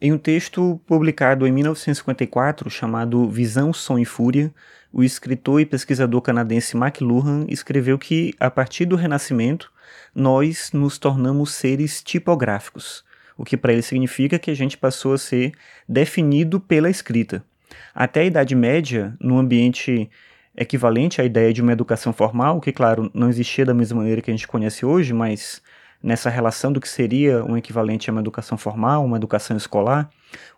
Em um texto publicado em 1954 chamado Visão, Som e Fúria, o escritor e pesquisador canadense McLuhan escreveu que, a partir do Renascimento, nós nos tornamos seres tipográficos, o que para ele significa que a gente passou a ser definido pela escrita. Até a Idade Média, no ambiente equivalente à ideia de uma educação formal, que, claro, não existia da mesma maneira que a gente conhece hoje, mas nessa relação do que seria um equivalente a uma educação formal, uma educação escolar,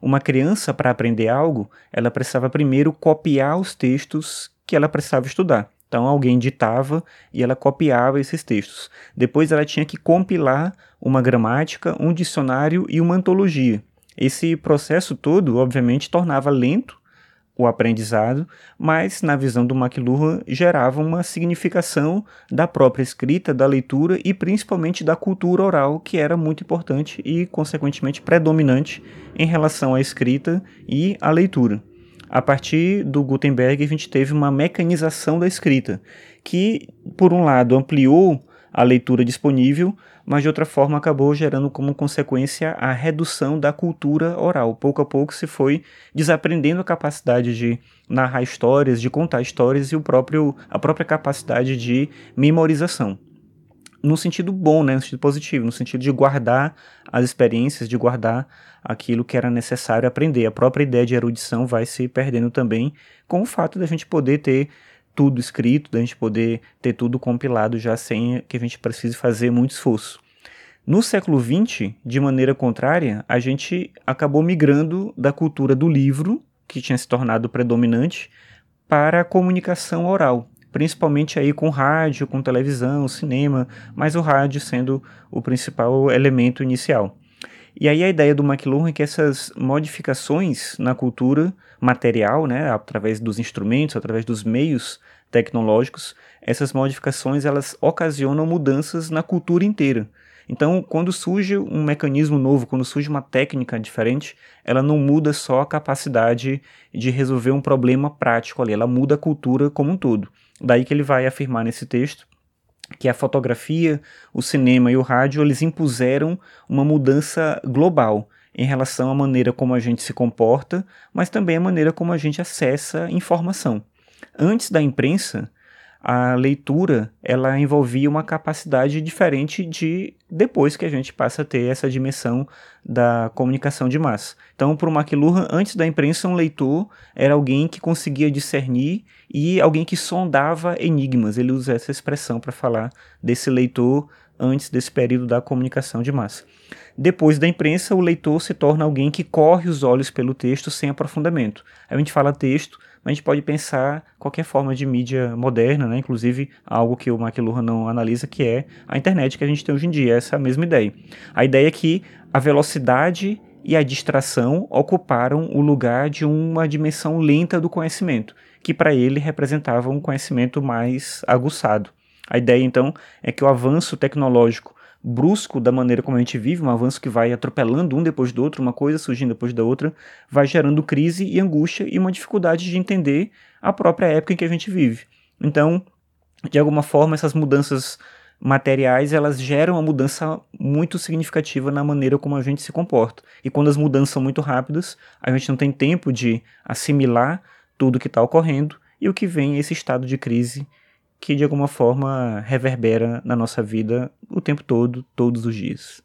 uma criança, para aprender algo, ela precisava primeiro copiar os textos que ela precisava estudar. Então alguém ditava e ela copiava esses textos. Depois ela tinha que compilar uma gramática, um dicionário e uma antologia. Esse processo todo, obviamente, tornava lento o aprendizado, mas na visão do McLuhan gerava uma significação da própria escrita, da leitura e principalmente da cultura oral, que era muito importante e consequentemente predominante em relação à escrita e à leitura. A partir do Gutenberg, a gente teve uma mecanização da escrita, que, por um lado, ampliou a leitura disponível, mas de outra forma acabou gerando como consequência a redução da cultura oral. Pouco a pouco se foi desaprendendo a capacidade de narrar histórias, de contar histórias e o próprio, a própria capacidade de memorização. No sentido bom, né, no sentido positivo, no sentido de guardar as experiências, de guardar aquilo que era necessário aprender. A própria ideia de erudição vai se perdendo também com o fato da gente poder ter tudo escrito, da gente poder ter tudo compilado já sem que a gente precise fazer muito esforço. No século XX, de maneira contrária, a gente acabou migrando da cultura do livro, que tinha se tornado predominante, para a comunicação oral, principalmente aí com rádio, com televisão, cinema, mas o rádio sendo o principal elemento inicial. E aí a ideia do McLuhan é que essas modificações na cultura material, né, através dos instrumentos, através dos meios tecnológicos, essas modificações elas ocasionam mudanças na cultura inteira. Então, quando surge um mecanismo novo, quando surge uma técnica diferente, ela não muda só a capacidade de resolver um problema prático ali, ela muda a cultura como um todo. Daí que ele vai afirmar nesse texto que a fotografia, o cinema e o rádio eles impuseram uma mudança global em relação à maneira como a gente se comporta, mas também a maneira como a gente acessa informação. Antes da imprensa, a leitura ela envolvia uma capacidade diferente de depois que a gente passa a ter essa dimensão da comunicação de massa. Então, para o McLuhan, antes da imprensa, um leitor era alguém que conseguia discernir e alguém que sondava enigmas. Ele usa essa expressão para falar desse leitor antes desse período da comunicação de massa. Depois da imprensa, o leitor se torna alguém que corre os olhos pelo texto sem aprofundamento. Aí a gente fala texto, mas a gente pode pensar qualquer forma de mídia moderna, né? inclusive algo que o McLuhan não analisa, que é a internet que a gente tem hoje em dia, essa mesma ideia. A ideia é que a velocidade e a distração ocuparam o lugar de uma dimensão lenta do conhecimento, que para ele representava um conhecimento mais aguçado. A ideia então é que o avanço tecnológico brusco da maneira como a gente vive, um avanço que vai atropelando um depois do outro, uma coisa surgindo depois da outra, vai gerando crise e angústia e uma dificuldade de entender a própria época em que a gente vive. Então, de alguma forma, essas mudanças materiais elas geram uma mudança muito significativa na maneira como a gente se comporta. E quando as mudanças são muito rápidas, a gente não tem tempo de assimilar tudo que está ocorrendo e o que vem é esse estado de crise que de alguma forma reverbera na nossa vida o tempo todo, todos os dias.